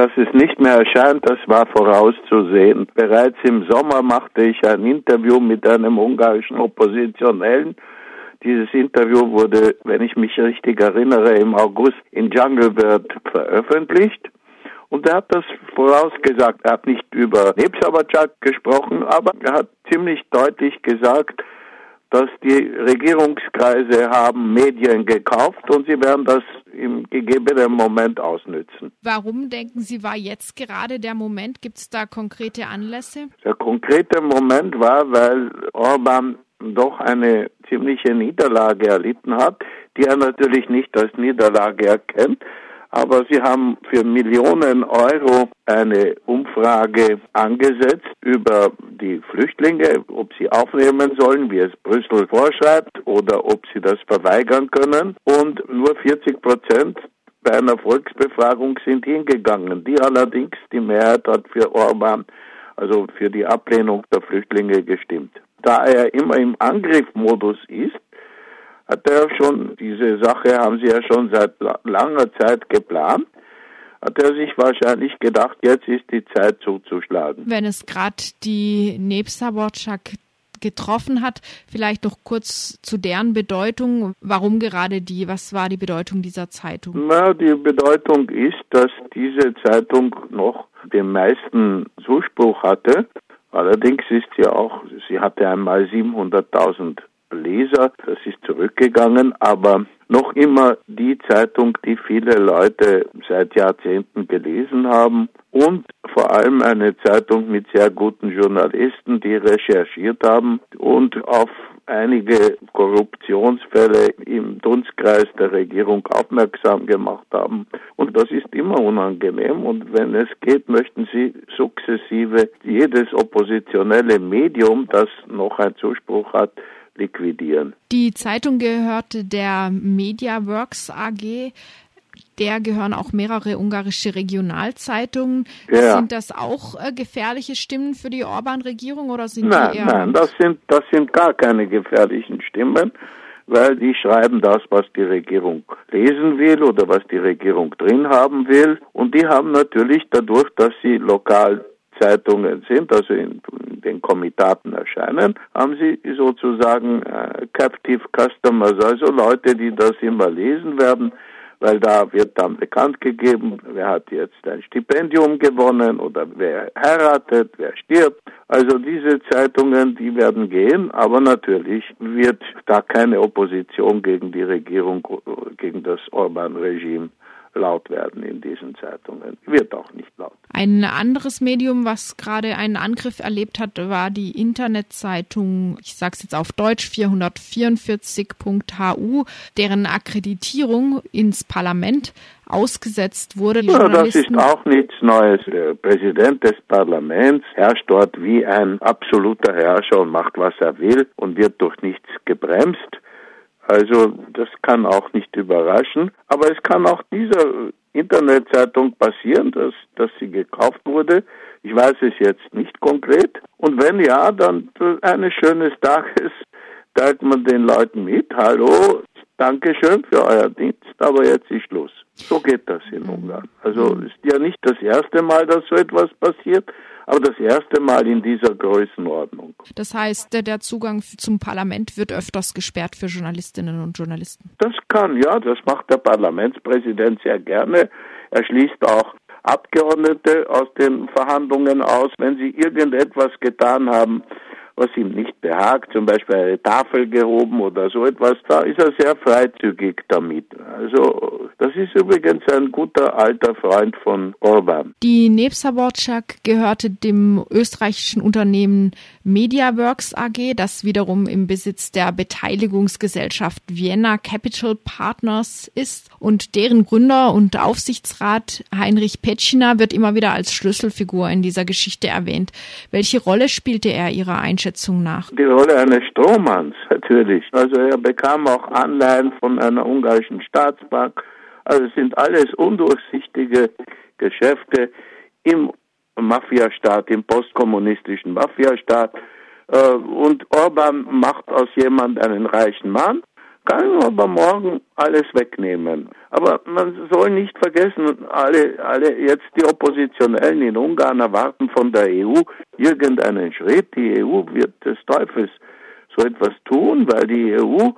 dass es nicht mehr erscheint, das war vorauszusehen. Bereits im Sommer machte ich ein Interview mit einem ungarischen Oppositionellen. Dieses Interview wurde, wenn ich mich richtig erinnere, im August in Jungle Bird veröffentlicht. Und er hat das vorausgesagt. Er hat nicht über Nebsabachak gesprochen, aber er hat ziemlich deutlich gesagt, dass die Regierungskreise haben Medien gekauft und sie werden das im gegebenen Moment ausnützen. Warum denken Sie, war jetzt gerade der Moment? Gibt es da konkrete Anlässe? Der konkrete Moment war, weil Orban doch eine ziemliche Niederlage erlitten hat, die er natürlich nicht als Niederlage erkennt, aber sie haben für Millionen Euro eine Umfrage angesetzt über die Flüchtlinge, ob sie aufnehmen sollen, wie es Brüssel vorschreibt, oder ob sie das verweigern können. Und nur 40 Prozent bei einer Volksbefragung sind hingegangen. Die allerdings, die Mehrheit hat für Orban, also für die Ablehnung der Flüchtlinge gestimmt. Da er immer im Angriffmodus ist, hat er schon, diese Sache haben sie ja schon seit langer Zeit geplant, hat er sich wahrscheinlich gedacht, jetzt ist die Zeit zuzuschlagen. Wenn es gerade die Nebsaborczak getroffen hat, vielleicht noch kurz zu deren Bedeutung. Warum gerade die? Was war die Bedeutung dieser Zeitung? Na, die Bedeutung ist, dass diese Zeitung noch den meisten Zuspruch hatte. Allerdings ist sie auch, sie hatte einmal 700.000 Leser. Das ist zurückgegangen, aber noch immer die Zeitung, die viele Leute seit Jahrzehnten gelesen haben und vor allem eine Zeitung mit sehr guten Journalisten, die recherchiert haben und auf einige Korruptionsfälle im Dunstkreis der Regierung aufmerksam gemacht haben. Und das ist immer unangenehm. Und wenn es geht, möchten sie sukzessive jedes oppositionelle Medium, das noch einen Zuspruch hat, liquidieren. Die Zeitung gehörte der MediaWorks AG. Der gehören auch mehrere ungarische Regionalzeitungen. Ja. Sind das auch äh, gefährliche Stimmen für die Orban-Regierung oder sind nein, die eher? Nein, das sind, das sind gar keine gefährlichen Stimmen, weil die schreiben das, was die Regierung lesen will oder was die Regierung drin haben will. Und die haben natürlich dadurch, dass sie lokal Zeitungen sind, also in, in den Komitaten erscheinen, haben sie sozusagen äh, Captive Customers, also Leute, die das immer lesen werden, weil da wird dann bekannt gegeben, wer hat jetzt ein Stipendium gewonnen oder wer heiratet, wer stirbt. Also diese Zeitungen, die werden gehen, aber natürlich wird da keine Opposition gegen die Regierung, gegen das Orban-Regime laut werden in diesen Zeitungen. Wird auch nicht laut. Ein anderes Medium, was gerade einen Angriff erlebt hat, war die Internetzeitung, ich sage es jetzt auf Deutsch, 444.hu, deren Akkreditierung ins Parlament ausgesetzt wurde. Ja, das ist auch nichts Neues. Der Präsident des Parlaments herrscht dort wie ein absoluter Herrscher und macht, was er will und wird durch nichts gebremst. Also das kann auch nicht überraschen. Aber es kann auch dieser Internetzeitung passieren, dass, dass sie gekauft wurde. Ich weiß es jetzt nicht konkret. Und wenn ja, dann eines schönes Tages teilt man den Leuten mit, hallo, Dankeschön für euer Dienst, aber jetzt ist Schluss. So geht das in Ungarn. Also ist ja nicht das erste Mal, dass so etwas passiert aber das erste Mal in dieser Größenordnung. Das heißt, der Zugang zum Parlament wird öfters gesperrt für Journalistinnen und Journalisten. Das kann, ja, das macht der Parlamentspräsident sehr gerne. Er schließt auch Abgeordnete aus den Verhandlungen aus, wenn sie irgendetwas getan haben, was ihm nicht behagt, zum Beispiel eine Tafel gehoben oder so etwas, da ist er sehr freizügig damit. Also das ist übrigens ein guter alter Freund von Orban. Die Nebsaborczak gehörte dem österreichischen Unternehmen MediaWorks AG, das wiederum im Besitz der Beteiligungsgesellschaft Vienna Capital Partners ist und deren Gründer und Aufsichtsrat Heinrich Petschiner wird immer wieder als Schlüsselfigur in dieser Geschichte erwähnt. Welche Rolle spielte er Ihrer Einschätzung nach? Die Rolle eines Strohmanns natürlich. Also er bekam auch Anleihen von einer ungarischen Staatsbank. Also es sind alles undurchsichtige Geschäfte im Mafiastaat, im postkommunistischen Mafiastaat. Äh, und Orban macht aus jemand einen reichen Mann, kann aber morgen alles wegnehmen. Aber man soll nicht vergessen, alle, alle jetzt die Oppositionellen in Ungarn erwarten von der EU irgendeinen Schritt. Die EU wird des Teufels so etwas tun, weil die EU,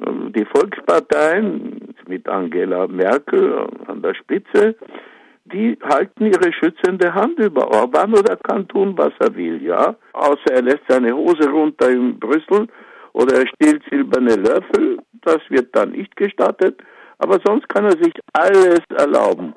äh, die Volksparteien mit Angela Merkel an der Spitze, die halten ihre schützende Hand über Orban oder kann tun, was er will, ja. Außer er lässt seine Hose runter in Brüssel oder er stiehlt silberne Löffel, das wird dann nicht gestattet, aber sonst kann er sich alles erlauben.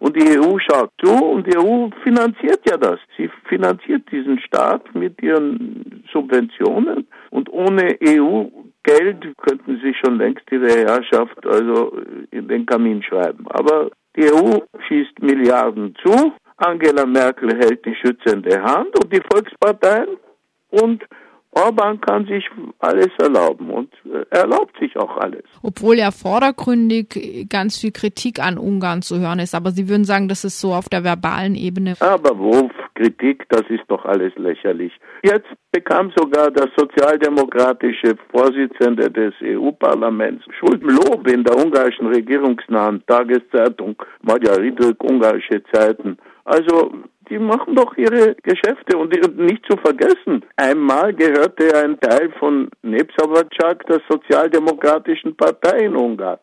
Und die EU schaut zu und die EU finanziert ja das. Sie finanziert diesen Staat mit ihren Subventionen und ohne EU-Geld könnten sie schon längst ihre Herrschaft also in den Kamin schreiben. Aber die EU schießt Milliarden zu, Angela Merkel hält die schützende Hand und die Volksparteien und Orban kann sich alles erlauben und äh, erlaubt sich auch alles. Obwohl ja vordergründig ganz viel Kritik an Ungarn zu hören ist, aber Sie würden sagen, das ist so auf der verbalen Ebene. Aber wo Kritik, das ist doch alles lächerlich. Jetzt bekam sogar der sozialdemokratische Vorsitzende des EU-Parlaments Schuldenlob in der ungarischen regierungsnahen Tageszeitung Magyar Ridők, ungarische Zeiten. Also die machen doch ihre Geschäfte und nicht zu vergessen, einmal gehörte ein Teil von Nebsavacak der Sozialdemokratischen Partei in Ungarn.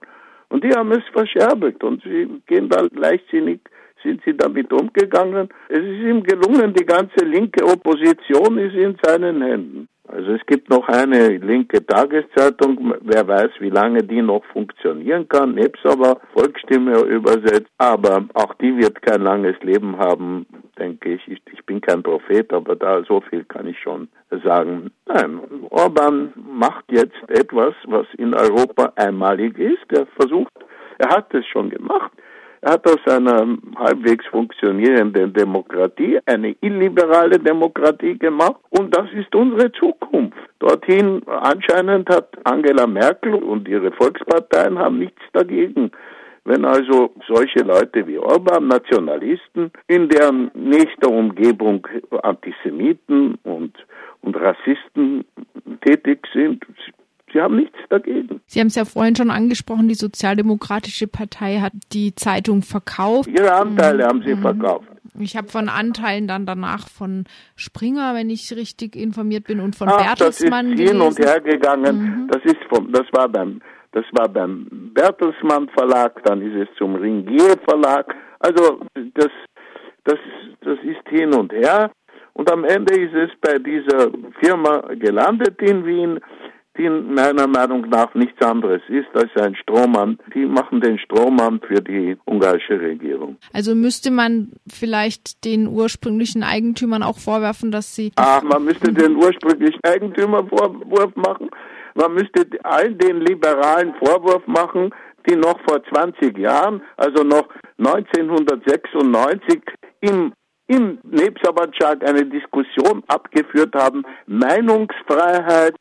Und die haben es verscherbelt und sie gehen da leichtsinnig, sind sie damit umgegangen. Es ist ihm gelungen, die ganze linke Opposition ist in seinen Händen. Also es gibt noch eine linke Tageszeitung, wer weiß, wie lange die noch funktionieren kann, nebst Volksstimme übersetzt, aber auch die wird kein langes Leben haben, denke ich. ich. Ich bin kein Prophet, aber da so viel kann ich schon sagen. Nein, Orban macht jetzt etwas, was in Europa einmalig ist. Er versucht, er hat es schon gemacht. Er hat aus einer halbwegs funktionierenden Demokratie eine illiberale Demokratie gemacht und das ist unsere Zukunft. Dorthin anscheinend hat Angela Merkel und ihre Volksparteien haben nichts dagegen. Wenn also solche Leute wie Orban, Nationalisten, in deren nächster Umgebung Antisemiten und, und Rassisten tätig sind, Sie haben nichts dagegen. Sie haben es ja vorhin schon angesprochen, die Sozialdemokratische Partei hat die Zeitung verkauft. Ihre Anteile haben sie mhm. verkauft. Ich habe von Anteilen dann danach von Springer, wenn ich richtig informiert bin, und von Ach, Bertelsmann das ist hin und her gegangen. Mhm. Das ist vom, das war beim, das war beim Bertelsmann Verlag, dann ist es zum Ringier Verlag. Also das, das, das ist hin und her. Und am Ende ist es bei dieser Firma gelandet in Wien die meiner Meinung nach nichts anderes ist als ein Strohmann. Die machen den Strohmann für die ungarische Regierung. Also müsste man vielleicht den ursprünglichen Eigentümern auch vorwerfen, dass sie... Ah, man müsste den ursprünglichen Eigentümern Vorwurf machen. Man müsste all den Liberalen Vorwurf machen, die noch vor 20 Jahren, also noch 1996 im im Nebsabatschak eine Diskussion abgeführt haben, Meinungsfreiheit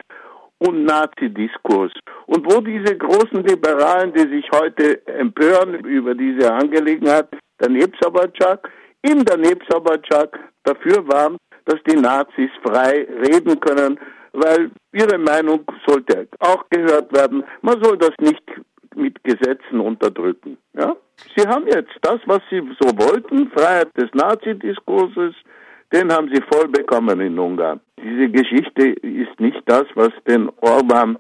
und Nazi-Diskurs. Und wo diese großen Liberalen, die sich heute empören über diese Angelegenheit, der Nebsabatschak, in der Nebsabatschak dafür waren, dass die Nazis frei reden können, weil ihre Meinung sollte auch gehört werden. Man soll das nicht mit Gesetzen unterdrücken. Ja? Sie haben jetzt das, was sie so wollten, Freiheit des Nazi-Diskurses, den haben sie voll bekommen in Ungarn. Diese Geschichte ist nicht das, was den Orban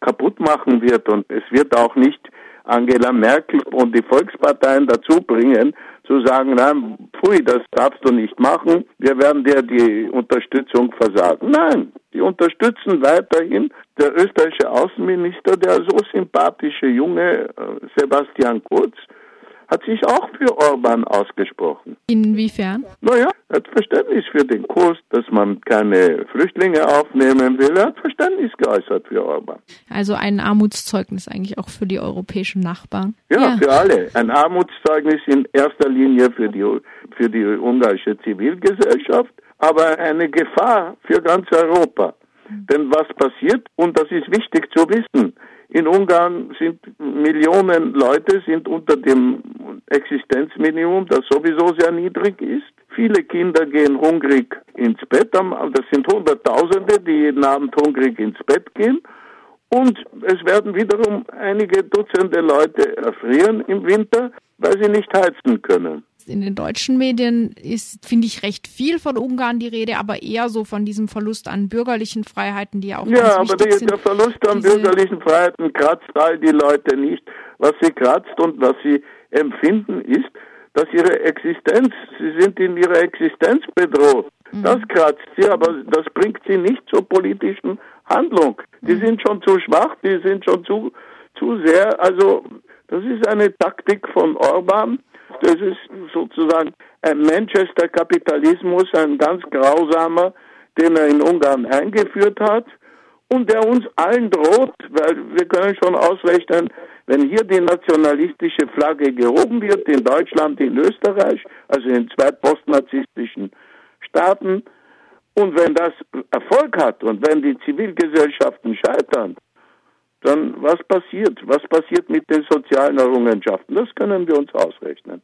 kaputt machen wird und es wird auch nicht Angela Merkel und die Volksparteien dazu bringen, zu sagen, nein, pfui, das darfst du nicht machen, wir werden dir die Unterstützung versagen. Nein, die unterstützen weiterhin der österreichische Außenminister, der so sympathische junge äh, Sebastian Kurz, hat sich auch für Orban ausgesprochen. Inwiefern? Naja, er hat Verständnis für den Kurs, dass man keine Flüchtlinge aufnehmen will. Er hat Verständnis geäußert für Orban. Also ein Armutszeugnis eigentlich auch für die europäischen Nachbarn. Ja, ja. für alle. Ein Armutszeugnis in erster Linie für die, für die ungarische Zivilgesellschaft, aber eine Gefahr für ganz Europa. Denn was passiert, und das ist wichtig zu wissen, in Ungarn sind Millionen Leute sind unter dem Existenzminimum, das sowieso sehr niedrig ist. Viele Kinder gehen hungrig ins Bett. Das sind Hunderttausende, die jeden Abend hungrig ins Bett gehen. Und es werden wiederum einige Dutzende Leute erfrieren im Winter, weil sie nicht heizen können. In den deutschen Medien ist, finde ich, recht viel von Ungarn die Rede, aber eher so von diesem Verlust an bürgerlichen Freiheiten, die ja auch Ja, aber der, der Verlust an bürgerlichen Freiheiten kratzt all die Leute nicht. Was sie kratzt und was sie empfinden ist, dass ihre Existenz, sie sind in ihrer Existenz bedroht. Mhm. Das kratzt sie, aber das bringt sie nicht zur politischen Handlung. Die mhm. sind schon zu schwach, die sind schon zu, zu sehr, also das ist eine Taktik von Orban. Das ist sozusagen ein Manchester-Kapitalismus, ein ganz grausamer, den er in Ungarn eingeführt hat und der uns allen droht, weil wir können schon ausrechnen, wenn hier die nationalistische Flagge gehoben wird, in Deutschland, in Österreich, also in zwei postnazistischen Staaten, und wenn das Erfolg hat und wenn die Zivilgesellschaften scheitern, dann was passiert? Was passiert mit den sozialen Errungenschaften? Das können wir uns ausrechnen.